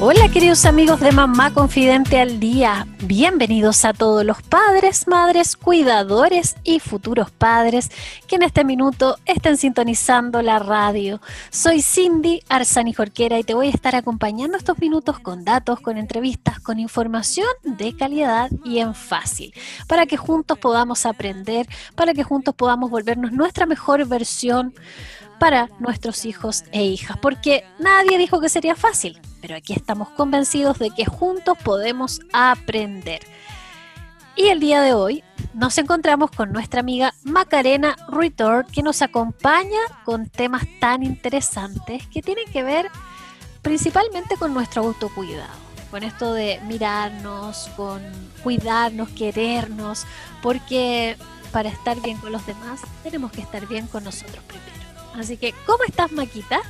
Hola queridos amigos de Mamá Confidente al Día, bienvenidos a todos los padres, madres, cuidadores y futuros padres que en este minuto estén sintonizando la radio. Soy Cindy Arzani Jorquera y te voy a estar acompañando estos minutos con datos, con entrevistas, con información de calidad y en fácil, para que juntos podamos aprender, para que juntos podamos volvernos nuestra mejor versión para nuestros hijos e hijas, porque nadie dijo que sería fácil, pero aquí estamos convencidos de que juntos podemos aprender. Y el día de hoy nos encontramos con nuestra amiga Macarena Ruitor, que nos acompaña con temas tan interesantes que tienen que ver principalmente con nuestro autocuidado, con esto de mirarnos, con cuidarnos, querernos, porque para estar bien con los demás tenemos que estar bien con nosotros primero. Así que, ¿cómo estás, Maquita?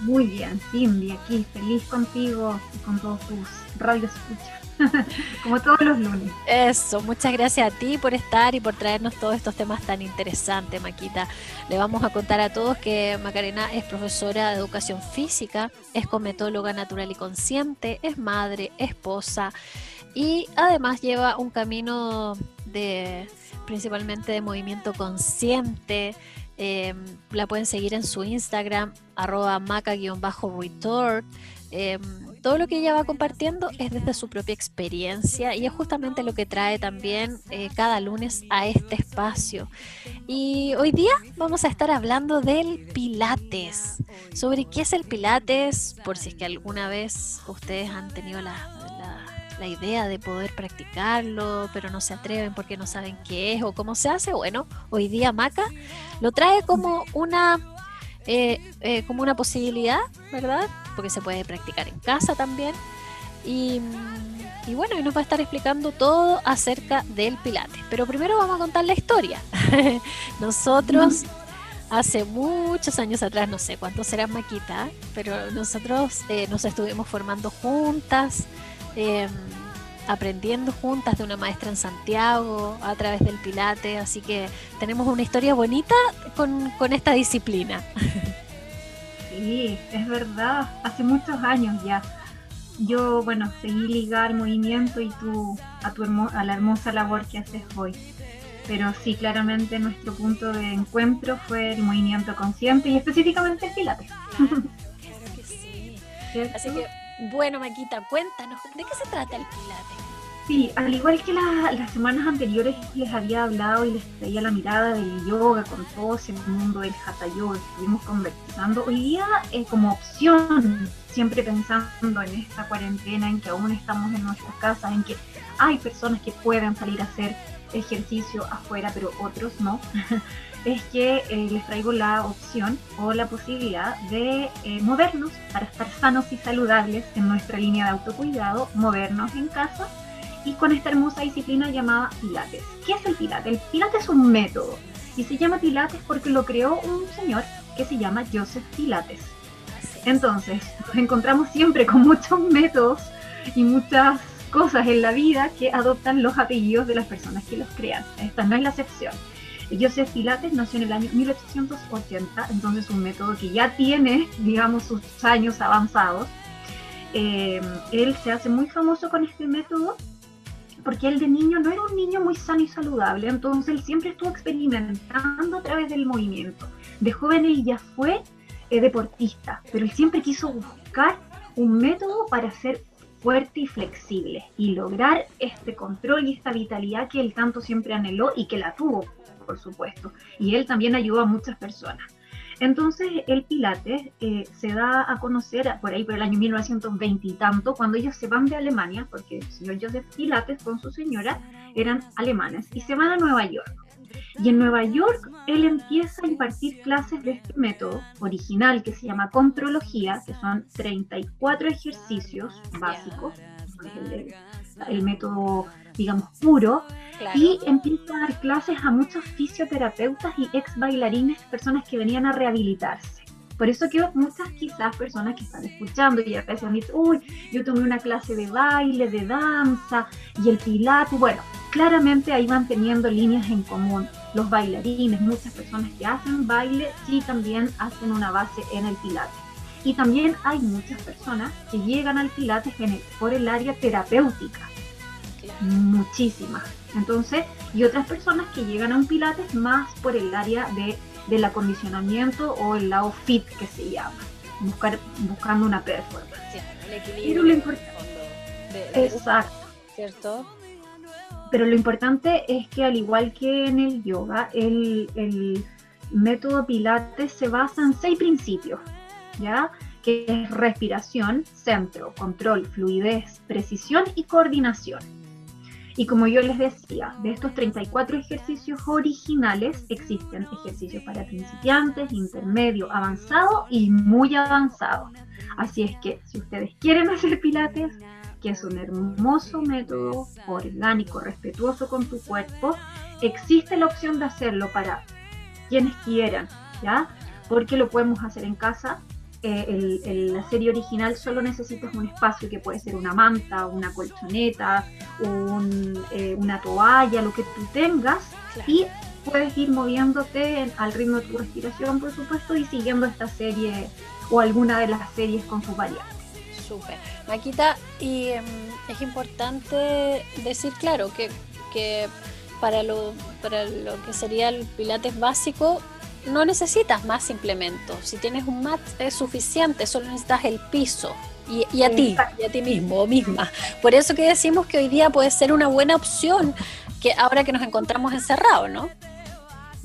Muy bien, Cindy, aquí feliz contigo y con todos tus radios escucha, como todos los lunes. Eso, muchas gracias a ti por estar y por traernos todos estos temas tan interesantes, Maquita. Le vamos a contar a todos que Macarena es profesora de educación física, es cometóloga natural y consciente, es madre, esposa y además lleva un camino de principalmente de movimiento consciente, Em, la pueden seguir en su Instagram, arroba maca-retort. Em, todo lo que ella va compartiendo es desde su propia experiencia y es justamente lo que trae también eh, cada lunes a este espacio. Y hoy día vamos a estar hablando del Pilates. Sobre qué es el Pilates, por si es que alguna vez ustedes han tenido la la idea de poder practicarlo, pero no se atreven porque no saben qué es o cómo se hace. Bueno, hoy día Maca lo trae como una, eh, eh, como una posibilidad, ¿verdad? Porque se puede practicar en casa también. Y, bueno, y nos va a estar explicando todo acerca del Pilates. Pero primero vamos a contar la historia. Nosotros hace muchos años atrás, no sé cuántos serán Maquita, pero nosotros eh, nos estuvimos formando juntas. Em, aprendiendo juntas de una maestra en Santiago a través del Pilate, así que tenemos una historia bonita con, con esta disciplina. Sí, es verdad, hace muchos años ya. Yo, bueno, seguí ligar movimiento y tú a, tu a la hermosa labor que haces hoy. Pero sí, claramente nuestro punto de encuentro fue el movimiento consciente y específicamente el Pilates. Claro, que sí. Así que bueno, Maquita, cuéntanos, ¿de qué se trata el Pilates? Sí, al igual que las semanas anteriores les había hablado y les traía la mirada del yoga con todo ese mundo del hatha yoga estuvimos conversando, hoy día eh, como opción, siempre pensando en esta cuarentena, en que aún estamos en nuestras casas, en que hay personas que pueden salir a hacer ejercicio afuera, pero otros no. es que eh, les traigo la opción o la posibilidad de eh, movernos para estar sanos y saludables en nuestra línea de autocuidado, movernos en casa y con esta hermosa disciplina llamada Pilates. ¿Qué es el Pilates? El Pilates es un método y se llama Pilates porque lo creó un señor que se llama Joseph Pilates. Entonces, nos encontramos siempre con muchos métodos y muchas cosas en la vida que adoptan los apellidos de las personas que los crean. Esta no es la excepción. Joseph Pilates nació en el año 1880, entonces un método que ya tiene, digamos, sus años avanzados. Eh, él se hace muy famoso con este método porque él de niño no era un niño muy sano y saludable, entonces él siempre estuvo experimentando a través del movimiento. De joven él ya fue eh, deportista, pero él siempre quiso buscar un método para ser fuerte y flexible y lograr este control y esta vitalidad que él tanto siempre anheló y que la tuvo por supuesto. Y él también ayudó a muchas personas. Entonces el Pilates eh, se da a conocer por ahí por el año 1920 y tanto, cuando ellos se van de Alemania, porque el señor Joseph Pilates con su señora eran alemanes, y se van a Nueva York. Y en Nueva York él empieza a impartir clases de este método original que se llama contrología, que son 34 ejercicios básicos, el método, digamos, puro, y empieza a dar clases a muchos fisioterapeutas y ex bailarines, personas que venían a rehabilitarse. Por eso que muchas quizás personas que están escuchando y a veces dicen, uy, yo tomé una clase de baile, de danza y el pilates. Bueno, claramente ahí van teniendo líneas en común. Los bailarines, muchas personas que hacen baile, sí también hacen una base en el pilates. Y también hay muchas personas que llegan al pilates por el área terapéutica. Muchísimas. Entonces, y otras personas que llegan a un pilates más por el área de del acondicionamiento o el lado fit que se llama, buscar, buscando una performance. el equilibrio. Exacto. ¿Cierto? Pero lo importante es que al igual que en el yoga, el, método Pilates se basa en seis principios, ¿ya? Que es respiración, centro, control, fluidez, precisión y coordinación. Y como yo les decía, de estos 34 ejercicios originales existen ejercicios para principiantes, intermedio, avanzado y muy avanzado. Así es que si ustedes quieren hacer pilates, que es un hermoso método orgánico, respetuoso con tu cuerpo, existe la opción de hacerlo para quienes quieran, ¿ya? Porque lo podemos hacer en casa. El, la serie original solo necesitas un espacio que puede ser una manta, una colchoneta, eh, una toalla, lo que tú tengas, y puedes ir moviéndote al ritmo de tu respiración, por supuesto, y siguiendo esta serie o alguna de las series con sus variantes. Súper. Maquita, y em, es importante decir, claro, que, que para, lo, para lo que sería el pilates básico, no necesitas más implementos. Si tienes un mat es suficiente, solo necesitas el piso. Y, a ti, y a ti mismo o misma. Por eso que decimos que hoy día puede ser una buena opción que ahora que nos encontramos encerrados, ¿no?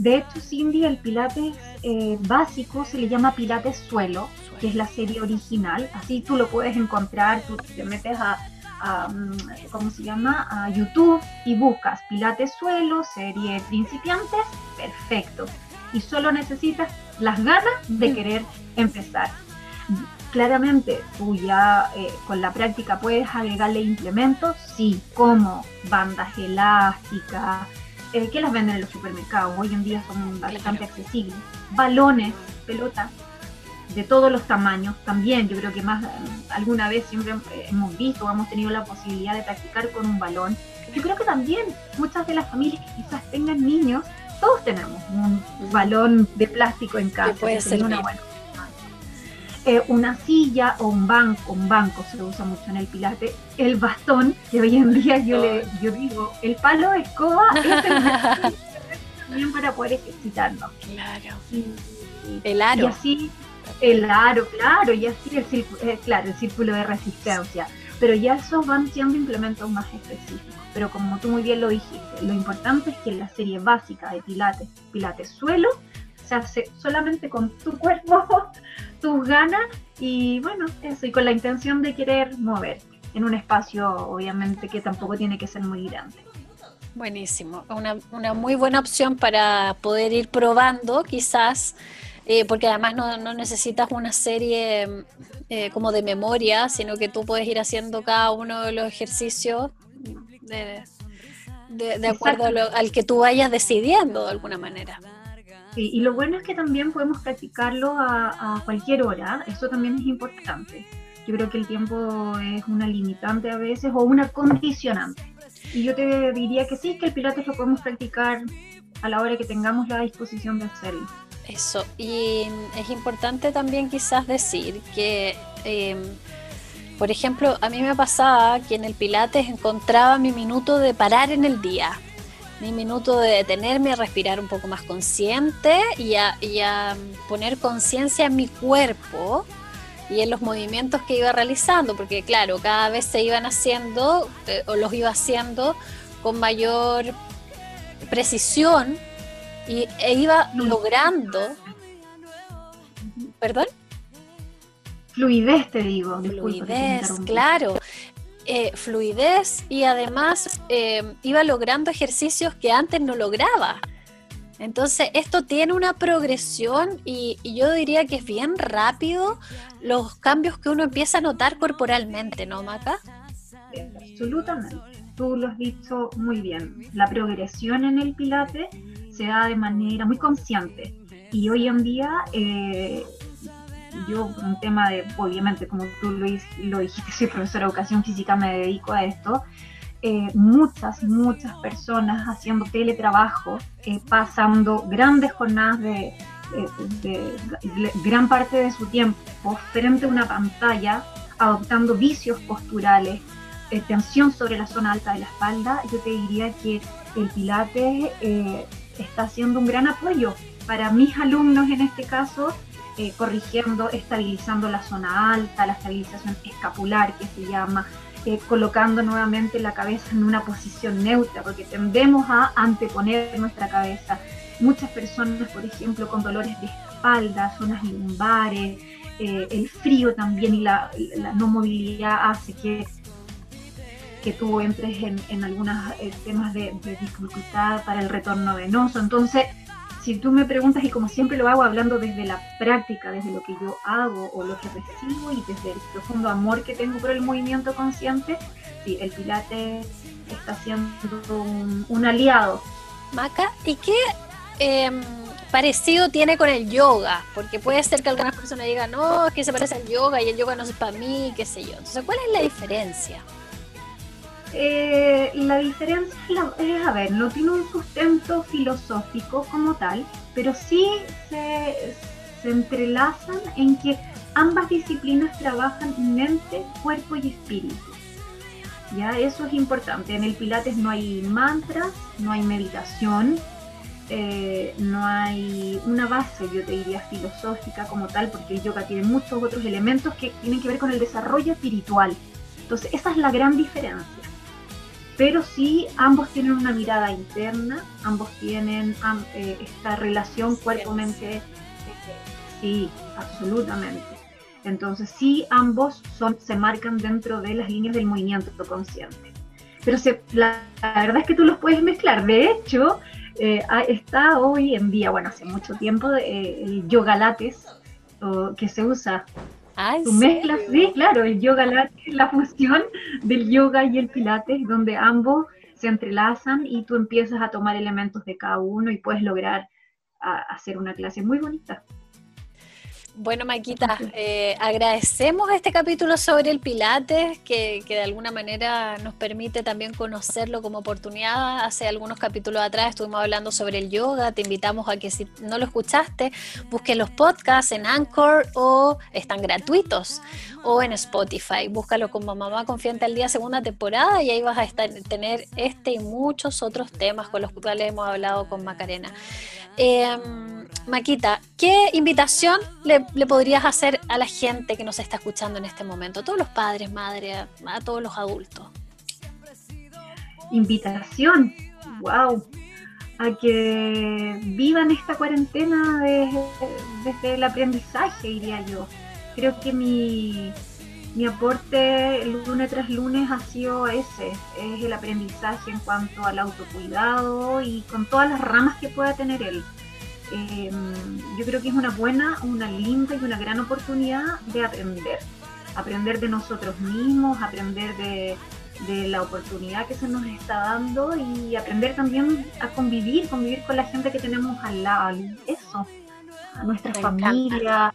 De hecho, Cindy, el Pilates eh, básico se le llama Pilates suelo, que es la serie original. Así tú lo puedes encontrar, tú te metes a, a, mm, ¿cómo se llama? A YouTube y buscas Pilates suelo, serie principiantes, perfecto y solo necesitas las ganas de querer empezar. Claramente, tú ya eh, con la práctica puedes agregarle implementos, sí, como bandas elásticas, eh, que las venden en los supermercados, hoy en día son bastante accesibles, balones, pelotas, de todos los tamaños también. Yo creo que más alguna vez siempre hemos visto o hemos tenido la posibilidad de practicar con un balón. Yo creo que también muchas de las familias que quizás tengan niños todos tenemos un balón de plástico en casa. puede ser una buena. Eh, una silla o un banco, un banco se lo usa mucho en el pilate, el bastón, que hoy en día yo le yo digo, el palo de escoba es también para poder ejercitarnos. Claro. el aro. Y así, el aro, claro, y así el círculo, eh, claro, el círculo de resistencia. Pero ya esos van siendo implementos más específicos pero como tú muy bien lo dijiste, lo importante es que la serie básica de Pilates, Pilates suelo, se hace solamente con tu cuerpo, tus ganas y bueno, eso, y con la intención de querer moverte en un espacio obviamente que tampoco tiene que ser muy grande. Buenísimo, una, una muy buena opción para poder ir probando quizás. Eh, porque además no, no, necesitas una serie eh, como de memoria, sino que tú puedes ir haciendo cada uno de los ejercicios de, acuerdo al que tú vayas decidiendo de alguna manera. Y lo bueno es que también podemos practicarlo a, cualquier hora, eso también es importante. Yo creo que el tiempo es una limitante a veces o una condicionante. Y yo te diría que sí, que el pilates lo podemos practicar a la hora que tengamos la disposición de hacerlo. Eso, y es importante también quizás decir que eh, por ejemplo, a mí me pasaba que en el Pilates encontraba mi minuto de parar en el día, mi minuto de detenerme a respirar un poco más consciente y a, poner conciencia en mi cuerpo y en los movimientos que iba realizando, porque claro, cada vez se iban haciendo eh, o los iba haciendo con mayor precisión y, e iba logrando... ¿Perdón? Fluidez, te digo. Fluidez, claro. Eh, fluidez y además eh, iba logrando ejercicios que antes no lograba. Entonces, esto tiene una progresión y, yo diría que es bien rápido los cambios que uno empieza a notar corporalmente, ¿no, Maca? absolutamente. Tú lo has dicho muy bien. La progresión en el Pilate se da de manera muy consciente. Y hoy en día, eh, yo, un tema de, obviamente, como tú lo, lo dijiste, soy profesora de educación física, me dedico a esto. Eh, muchas, muchas personas haciendo teletrabajo, eh, pasando grandes jornadas de, de, gran parte de su tiempo frente a una pantalla, adoptando vicios posturales, eh, tensión sobre la zona alta de la espalda, yo te diría que el Pilates eh, está haciendo un gran apoyo para mis alumnos en este caso, eh, corrigiendo, estabilizando la zona alta, la estabilización escapular que se llama, colocando nuevamente la cabeza en una posición neutra, porque tendemos a anteponer nuestra cabeza Muchas personas, por ejemplo, con dolores de espalda, zonas lumbares, eh, el frío también y la, no movilidad hace que, que tú entres en, en algunos eh, temas de, dificultad para el retorno venoso. Entonces, si tú me preguntas, y como siempre lo hago hablando desde la práctica, desde lo que yo hago o lo que recibo y desde el profundo amor que tengo por el movimiento consciente, sí, el Pilates está siendo un, aliado. Maca, ¿y qué Em, parecido tiene con el yoga, porque puede ser que algunas personas digan, no, es que se parece al yoga y el yoga no es para mí, qué sé yo. Entonces, ¿cuál es la diferencia? Eh, la diferencia es, a ver, no tiene un sustento filosófico como tal, pero sí se, entrelazan en que ambas disciplinas trabajan mente, cuerpo y espíritu. Ya, eso es importante. En el Pilates no hay mantras, no hay meditación, eh, no hay una base, yo te diría, filosófica como tal, porque el yoga tiene muchos otros elementos que tienen que ver con el desarrollo espiritual. Entonces, esa es la gran diferencia. Pero sí, ambos tienen una mirada interna, ambos tienen eh, esta relación cuerpo-mente. sí, absolutamente. Entonces, sí, ambos son, se marcan dentro de las líneas del movimiento consciente. Pero se, la, la verdad es que tú los puedes mezclar. De hecho, eh, está hoy en día, bueno, hace mucho tiempo, eh, el yoga lates que se usa. Tú mezclas, sí, claro, el yoga lates, la fusión del yoga y el pilates, donde ambos se entrelazan y tú empiezas a tomar elementos de cada uno y puedes lograr hacer una clase muy bonita. Bueno, Maquita, eh, agradecemos este capítulo sobre el Pilates, que, de alguna manera nos permite también conocerlo como oportunidad. Hace algunos capítulos atrás estuvimos hablando sobre el yoga. Te invitamos a que si no lo escuchaste, busques los podcasts en Anchor o están gratuitos o en Spotify. Búscalo como Mamá Confiante al Día, segunda temporada, y ahí vas a estar, tener este y muchos otros temas con los cuales hemos hablado con Macarena. Em, Maquita, ¿qué invitación le, podrías hacer a la gente que nos está escuchando en este momento? A todos los padres, madres, a todos los adultos. Invitación, wow, a que vivan esta cuarentena desde el aprendizaje, diría yo. Creo que mi, mi aporte lunes tras lunes ha sido ese, es el aprendizaje en cuanto al autocuidado y con todas las ramas que pueda tener él. Em, yo creo que es una buena, una linda y una gran oportunidad de aprender, aprender de nosotros mismos, aprender de, la oportunidad que se nos está dando y aprender también a convivir, convivir con la gente que tenemos al lado, eso, a nuestra familia.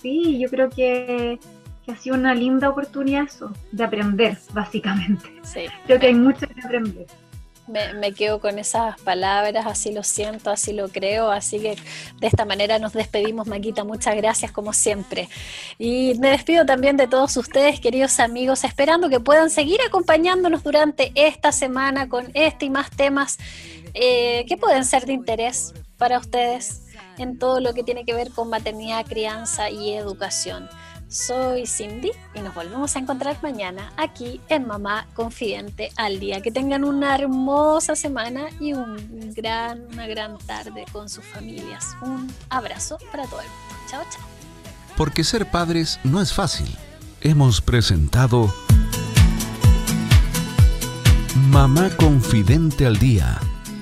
Sí, yo creo que que ha sido una linda oportunidad eso, de aprender, básicamente. Sí. Creo que hay mucho que aprender. Me, quedo con esas palabras, así lo siento, así lo creo, así que de esta manera nos despedimos, Maquita, muchas gracias como siempre. Y me despido también de todos ustedes, queridos amigos, esperando que puedan seguir acompañándonos durante esta semana con este y más temas eh, que pueden ser de interés para ustedes en todo lo que tiene que ver con maternidad, crianza y educación. Soy Cindy y nos volvemos a encontrar mañana aquí en Mamá Confidente al Día. Que tengan una hermosa semana y un gran, una gran tarde con sus familias. Un abrazo para todo el mundo. Chao, chao. Porque ser padres no es fácil. Hemos presentado Mamá Confidente al Día